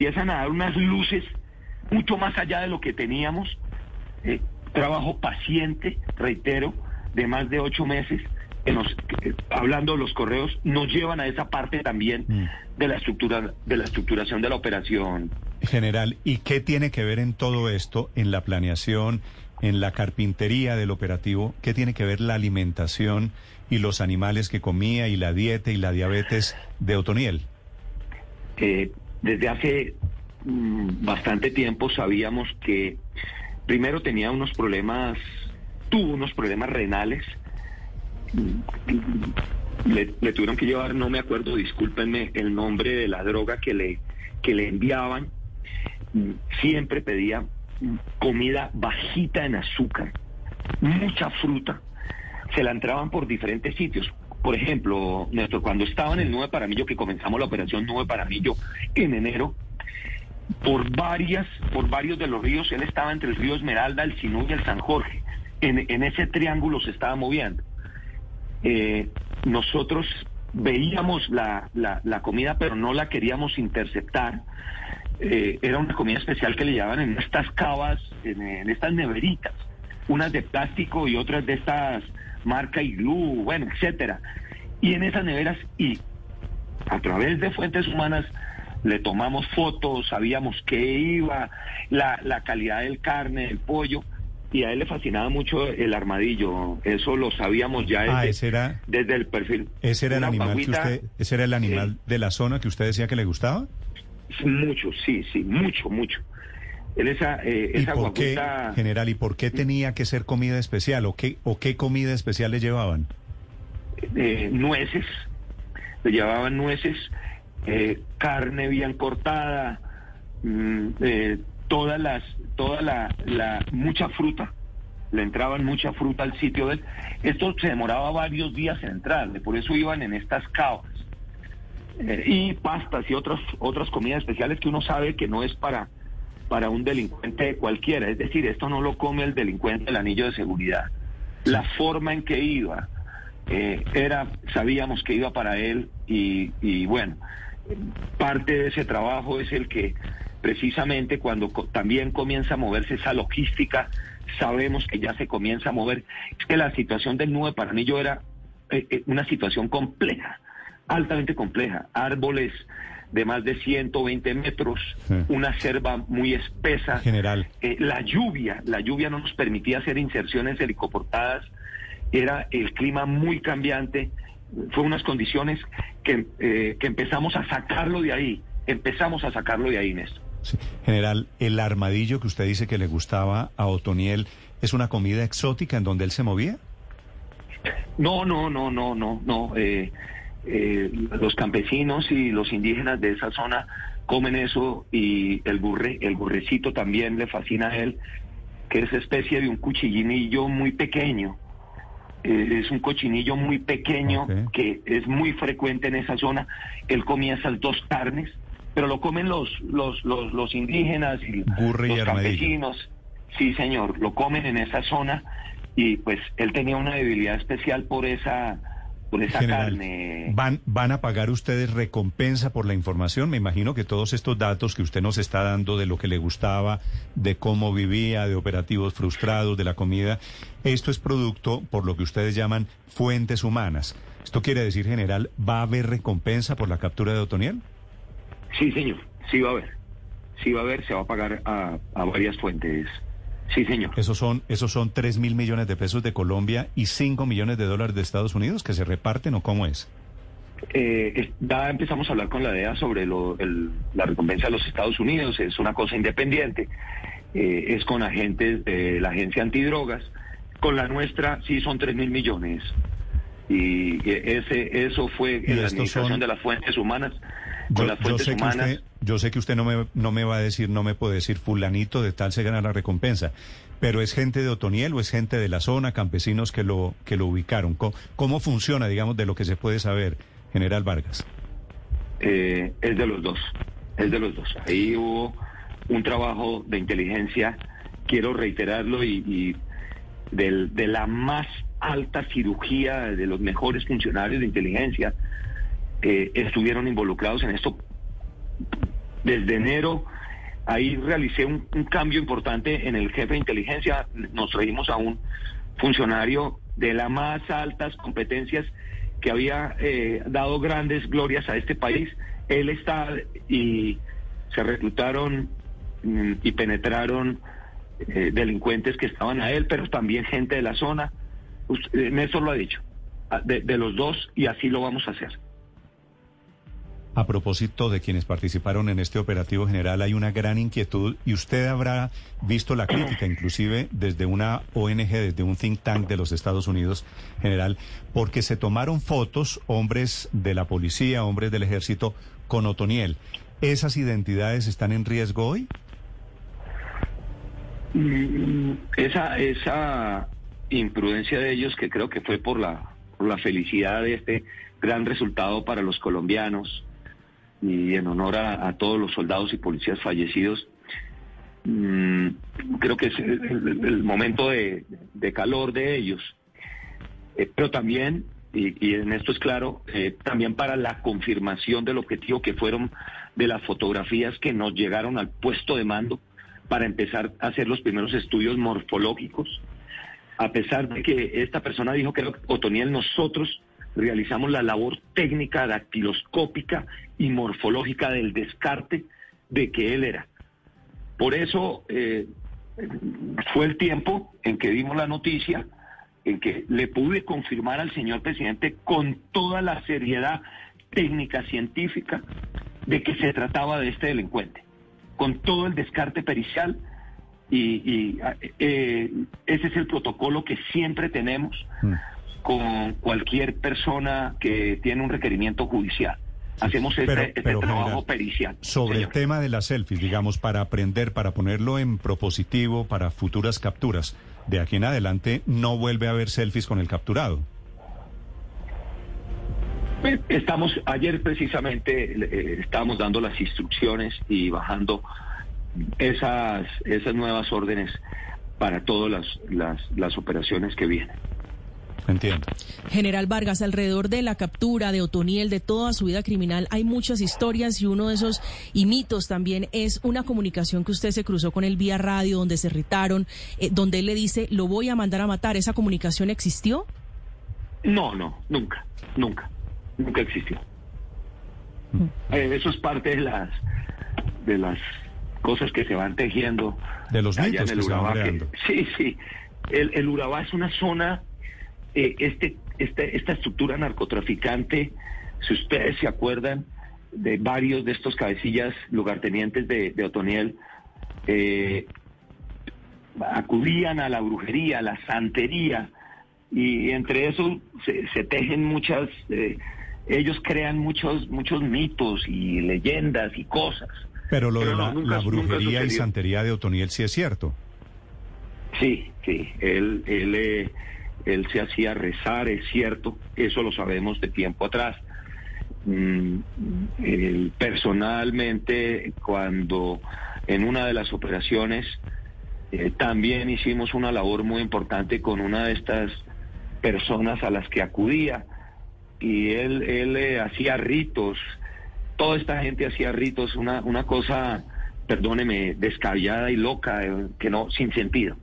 empiezan a dar unas luces mucho más allá de lo que teníamos. Eh, trabajo paciente, reitero, de más de ocho meses, que nos, que, hablando de los correos, nos llevan a esa parte también Mm. de la estructura, de la estructuración de la operación. General, ¿y qué tiene que ver en todo esto, en la planeación, en la carpintería del operativo? ¿Qué tiene que ver la alimentación y los animales que comía y la dieta y la diabetes de Otoniel? Eh, desde hace mm, bastante tiempo sabíamos que primero tenía unos problemas, tuvo unos problemas renales. Mm, Le, le tuvieron que llevar, no me acuerdo, discúlpenme, el nombre de la droga que le, que le enviaban. Mm, Siempre pedía comida bajita en azúcar, mucha fruta. Se la entraban por diferentes sitios. Por ejemplo, Néstor, cuando estaba en el Nube Paramillo, que comenzamos la operación Nube Paramillo en enero, por varias, por varios de los ríos, él estaba entre el río Esmeralda, el Sinú y el San Jorge. En, en ese triángulo se estaba moviendo. Eh, nosotros veíamos la, la, comida, pero no la queríamos interceptar. Eh, era una comida especial que le llevaban en estas cavas, en estas neveritas, unas de plástico y otras de estas marca Iglú, bueno, etcétera. Y en esas neveras y a través de fuentes humanas le tomamos fotos, sabíamos qué iba, la, la calidad del carne, del pollo, y a él le fascinaba mucho el armadillo, eso lo sabíamos ya Ah, desde, ese era, desde el perfil. ese era el animal que usted, ese era el animal de la zona que usted decía que le gustaba. Mucho, sí, sí, mucho, mucho. Él esa, eh, ¿Y esa por qué, general, y por qué tenía que ser comida especial o qué o qué comida especial le llevaban? eh, nueces, le llevaban nueces, eh, carne bien cortada, mm, eh, todas las, toda la, la, mucha fruta, le entraban mucha fruta al sitio de él. Esto se demoraba varios días en entrarle, por eso iban en estas cavas. Eh, y pastas y otras, otras comidas especiales que uno sabe que no es para, para un delincuente cualquiera, es decir, esto no lo come el delincuente del anillo de seguridad. La forma en que iba, eh, era, sabíamos que iba para él y, y bueno, parte de ese trabajo es el que precisamente cuando co- también comienza a moverse esa logística, sabemos que ya se comienza a mover. Es que la situación del nube Paranillo era eh, eh, una situación compleja, altamente compleja. Árboles de más de 120 metros, Sí. una selva muy espesa. General. Eh, la lluvia, la lluvia no nos permitía hacer inserciones helicoportadas, era el clima muy cambiante, fue unas condiciones que, eh, que empezamos a sacarlo de ahí, empezamos a sacarlo de ahí, Néstor. Sí. General, el armadillo que usted dice que le gustaba a Otoniel es una comida exótica en donde él se movía. No, no, no, no, no, no. eh, eh, los campesinos y los indígenas de esa zona comen eso y el burre, el burrecito también le fascina a él, que es especie de un cuchillinillo muy pequeño. Eh, es un cochinillo muy pequeño que es muy frecuente en esa zona. Él comía esas dos carnes, pero lo comen los los los, los indígenas y los campesinos. Sí, señor, lo comen en esa zona y pues él tenía una debilidad especial por esa por esa General, carne. ¿van, ¿van a pagar ustedes recompensa por la información? Me imagino que todos estos datos que usted nos está dando de lo que le gustaba, de cómo vivía, de operativos frustrados, de la comida, esto es producto por lo que ustedes llaman fuentes humanas. Esto quiere decir, general, ¿va a haber recompensa por la captura de Otoniel? Sí, señor, sí va a haber. Sí va a haber, se va a pagar a, a varias fuentes. Sí, señor. Esos son, esos son 3 mil millones de pesos de Colombia y 5 millones de dólares de Estados Unidos que se reparten o cómo es. Eh, ya empezamos a hablar con la DEA sobre lo- el- la recompensa de los Estados Unidos, es una cosa independiente, eh, es con agentes de la agencia antidrogas, con la nuestra sí son 3 mil millones. Y eh, ese eso fue en la administración son- de las fuentes humanas, con Yo, las yo fuentes sé que usted, yo sé que usted no me, no me va a decir, no me puede decir fulanito de tal se gana la recompensa, pero es gente de Otoniel o es gente de la zona, campesinos que lo, que lo ubicaron. ¿Cómo, cómo funciona, digamos, de lo que se puede saber, General Vargas? Eh, es de los dos, es de los dos. Ahí hubo un trabajo de inteligencia, quiero reiterarlo, y, y del- de la más alta cirugía de los mejores funcionarios de inteligencia eh, estuvieron involucrados en esto. desde enero ahí realicé un, cambio importante en el jefe de inteligencia. Nos trajimos a un funcionario de las más altas competencias que había eh, dado grandes glorias a este país. Él está y se reclutaron mm, y penetraron eh, delincuentes que estaban a él, pero también gente de la zona. Usted, Néstor lo ha dicho, de los dos y así lo vamos a hacer. A propósito de quienes participaron en este operativo general, hay una gran inquietud y usted habrá visto la crítica, inclusive desde una ONG, desde un think tank de los Estados Unidos general, porque se tomaron fotos, hombres de la policía, hombres del ejército, con Otoniel. ¿Esas identidades están en riesgo hoy? Mm, esa, esa imprudencia de ellos, que creo que fue por la, por la felicidad de este gran resultado para los colombianos, y en honor a, todos los soldados y policías fallecidos. Mm, creo que es el, momento de, calor de ellos. Eh, pero también, y, en esto es claro, eh, también para la confirmación del objetivo que fueron de las fotografías que nos llegaron al puesto de mando para empezar a hacer los primeros estudios morfológicos. A pesar de que esta persona dijo que Otoniel, nosotros realizamos la labor técnica, dactiloscópica y morfológica del descarte de que él era. Por eso eh, fue el tiempo en que dimos la noticia, en que le pude confirmar al señor presidente con toda la seriedad técnica científica de que se trataba de este delincuente, con todo el descarte pericial y, eh, ese es el protocolo que siempre tenemos. Mm con cualquier persona que tiene un requerimiento judicial. Hacemos este, este trabajo pericial. Sobre el tema de las selfies, digamos, para aprender, para ponerlo en propositivo para futuras capturas, de aquí en adelante no vuelve a haber selfies con el capturado. Pues, estamos, ayer precisamente eh, estábamos dando las instrucciones y bajando esas, esas nuevas órdenes para todas las, las, las operaciones que vienen. Entiendo. General Vargas, alrededor de la captura de Otoniel, de toda su vida criminal, hay muchas historias y uno de esos y mitos también es una comunicación que usted se cruzó con él vía radio, donde se irritaron, eh, donde él le dice, lo voy a mandar a matar. ¿Esa comunicación existió? No, no, nunca, nunca, nunca existió. Mm. Eh, eso es parte de las, de las cosas que se van tejiendo. De los mitos que se van Sí, sí. El, el Urabá es una zona eh, este, este, esta estructura narcotraficante, si ustedes se acuerdan de varios de estos cabecillas lugartenientes de, de Otoniel, eh, acudían a la brujería, a la santería, y entre eso se, tejen muchas, eh, ellos crean muchos, muchos mitos y leyendas y cosas. Pero lo de la, brujería y santería de Otoniel sí es cierto. Sí, sí, él, él él se hacía rezar, es cierto, eso lo sabemos de tiempo atrás. Mm, personalmente, cuando en una de las operaciones eh, también hicimos una labor muy importante con una de estas personas a las que acudía y él, él eh, hacía ritos, toda esta gente hacía ritos, una, una cosa, perdóneme, descabellada y loca, eh, que no, sin sentido.